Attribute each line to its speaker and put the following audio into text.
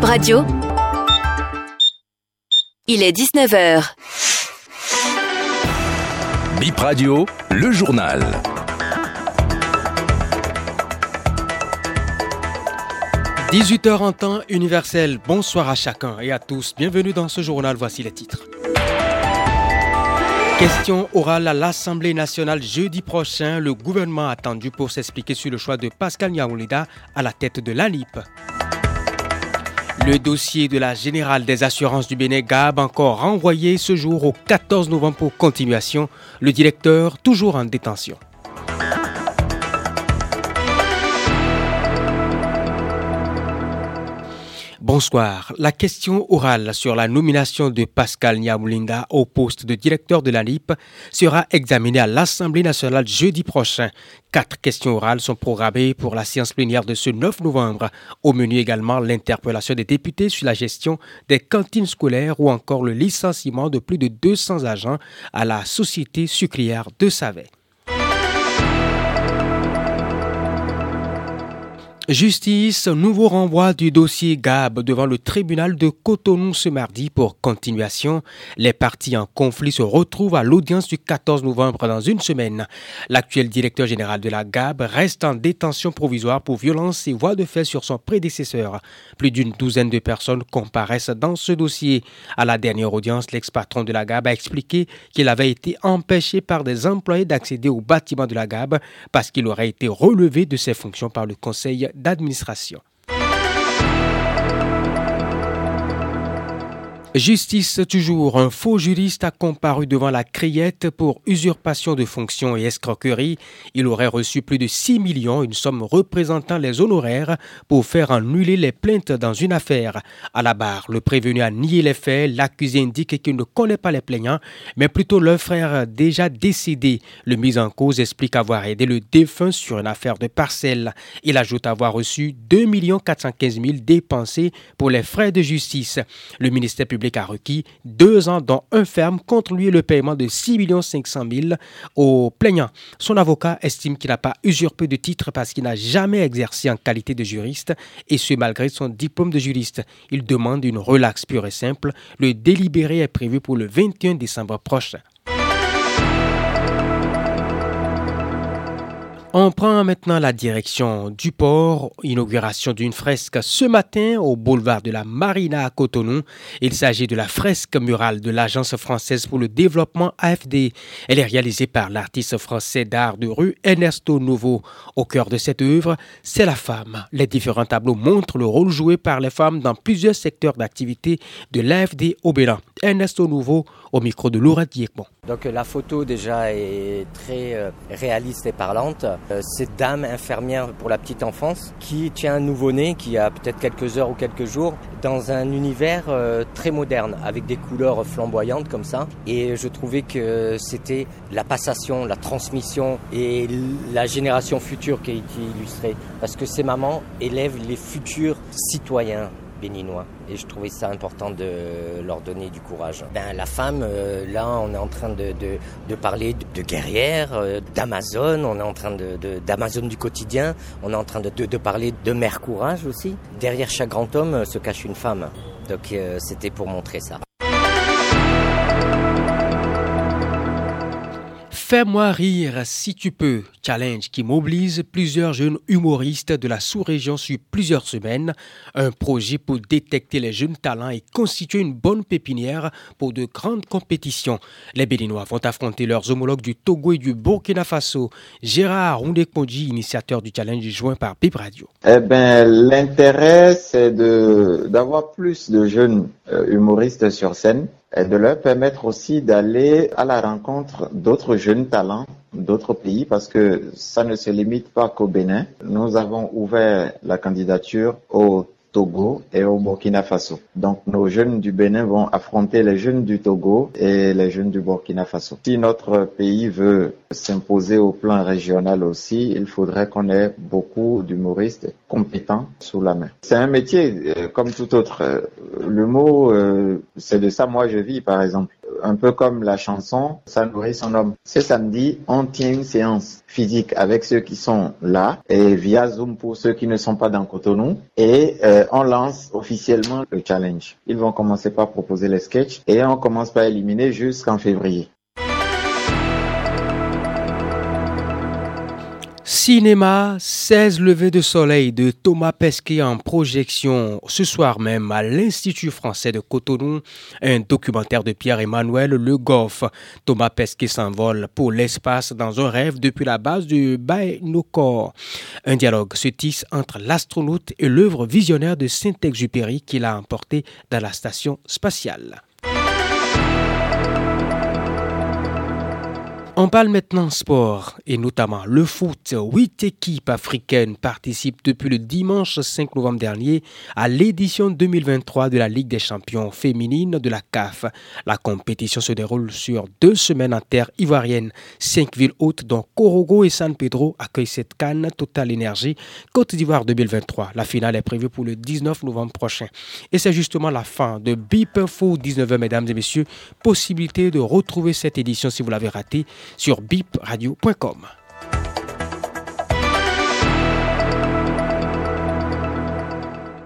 Speaker 1: Bib Radio. Il est 19h.
Speaker 2: Bip Radio, le journal.
Speaker 3: « 18h en temps universel. Bonsoir à chacun et à tous. Bienvenue dans ce journal. Voici les titres. Question orale à l'Assemblée nationale jeudi prochain. Le gouvernement attendu pour s'expliquer sur le choix de Pascal Niaoulida à la tête de l'ANIP. Le dossier de la Générale des Assurances du Bénin Gab encore renvoyé ce jour au 14 novembre pour continuation. Le directeur toujours en détention. Bonsoir. La question orale sur la nomination de Pascal Niamoulinda au poste de directeur de la LIP sera examinée à l'Assemblée nationale jeudi prochain. Quatre questions orales sont programmées pour la séance plénière de ce 9 novembre. Au menu également l'interpellation des députés sur la gestion des cantines scolaires ou encore le licenciement de plus de 200 agents à la Société sucrière de Savet. Justice, nouveau renvoi du dossier GAB devant le tribunal de Cotonou ce mardi pour continuation. Les partis en conflit se retrouvent à l'audience du 14 novembre dans une semaine. L'actuel directeur général de la GAB reste en détention provisoire pour violence et voies de fait sur son prédécesseur. Plus d'une douzaine de personnes comparaissent dans ce dossier. À la dernière audience, l'ex-patron de la GAB a expliqué qu'il avait été empêché par des employés d'accéder au bâtiment de la GAB parce qu'il aurait été relevé de ses fonctions par le conseil d'administration. Justice toujours, un faux juriste a comparu devant la criette pour usurpation de fonctions et escroquerie. Il aurait reçu plus de 6 millions, une somme représentant les honoraires, pour faire annuler les plaintes dans une affaire. À la barre, le prévenu a nié les faits. L'accusé indique qu'il ne connaît pas les plaignants, mais plutôt leur frère déjà décédé. Le mis en cause explique avoir aidé le défunt sur une affaire de parcelle. Il ajoute avoir reçu 2 415 000 dépensés pour les frais de justice. Le ministère public a requis deux ans dont un ferme contre lui le paiement de 6 500 000 au plaignant. Son avocat estime qu'il n'a pas usurpé de titre parce qu'il n'a jamais exercé en qualité de juriste et ce malgré son diplôme de juriste. Il demande une relaxe pure et simple. Le délibéré est prévu pour le 21 décembre prochain. On prend maintenant la direction du port, inauguration d'une fresque ce matin au boulevard de la Marina à Cotonou. Il s'agit de la fresque murale de l'Agence française pour le développement AFD. Elle est réalisée par l'artiste français d'art de rue Ernesto Nouveau. Au cœur de cette œuvre, c'est la femme. Les différents tableaux montrent le rôle joué par les femmes dans plusieurs secteurs d'activité de l'AFD au Bénin. Ernesto Nouveau au micro de Laura Diekmon.
Speaker 4: Donc la photo déjà est très euh, réaliste et parlante. Euh, cette dame infirmière pour la petite enfance qui tient un nouveau-né qui a peut-être quelques heures ou quelques jours dans un univers euh, très moderne avec des couleurs flamboyantes comme ça. Et je trouvais que c'était la passation, la transmission et la génération future qui été illustrée. Parce que ces mamans élèvent les futurs citoyens béninois. Et je trouvais ça important de leur donner du courage. Ben, la femme, euh, là, on est en train de, de, parler de, guerrière, euh, d'Amazon, on est en train de, d'Amazon du quotidien, on est en train de, de, parler de mère courage aussi. Derrière chaque grand homme euh, se cache une femme. Donc c'était pour montrer ça.
Speaker 3: Fais-moi rire si tu peux, challenge qui mobilise plusieurs jeunes humoristes de la sous-région sur plusieurs semaines. Un projet pour détecter les jeunes talents et constituer une bonne pépinière pour de grandes compétitions. Les Béninois vont affronter leurs homologues du Togo et du Burkina Faso. Gérard Kondi, initiateur du challenge joint par Bip Radio.
Speaker 5: Eh bien, l'intérêt, c'est d'avoir plus de jeunes euh, humoristes sur scène et de leur permettre aussi d'aller à la rencontre d'autres jeunes talents d'autres pays parce que ça ne se limite pas qu'au Bénin. Nous avons ouvert la candidature au Togo et au Burkina Faso. Donc nos jeunes du Bénin vont affronter les jeunes du Togo et les jeunes du Burkina Faso. Si notre pays veut s'imposer au plan régional aussi, il faudrait qu'on ait beaucoup d'humoristes compétents sous la main. C'est un métier euh, comme tout autre. Euh, le mot, euh, c'est de ça moi je vis par exemple. Un peu comme la chanson, ça nourrit son homme. Ce samedi, on tient une séance physique avec ceux qui sont là et via Zoom pour ceux qui ne sont pas dans Cotonou et on lance officiellement le challenge. Ils vont commencer par proposer les sketchs et on commence par éliminer jusqu'en février.
Speaker 3: Cinéma 16 levées de soleil de Thomas Pesquet en projection ce soir même à l'Institut français de Cotonou, un documentaire de Pierre-Emmanuel Le Goff. Thomas Pesquet s'envole pour l'espace dans un rêve depuis la base du Baïnocore. Un dialogue se tisse entre l'astronaute et l'œuvre visionnaire de Saint-Exupéry qu'il a emporté dans la station spatiale. On parle maintenant sport et notamment le foot. Huit équipes africaines participent depuis le dimanche 5 novembre dernier à l'édition 2023 de la Ligue des champions féminines de la CAF. La compétition se déroule sur deux semaines en terre ivoirienne. Cinq villes hautes dont Korogo et San Pedro accueillent cette canne Total Énergie Côte d'Ivoire 2023. La finale est prévue pour le 19 novembre prochain. Et c'est justement la fin de Bip Info 19h, mesdames et messieurs. Possibilité de retrouver cette édition si vous l'avez ratée sur bipradio.com.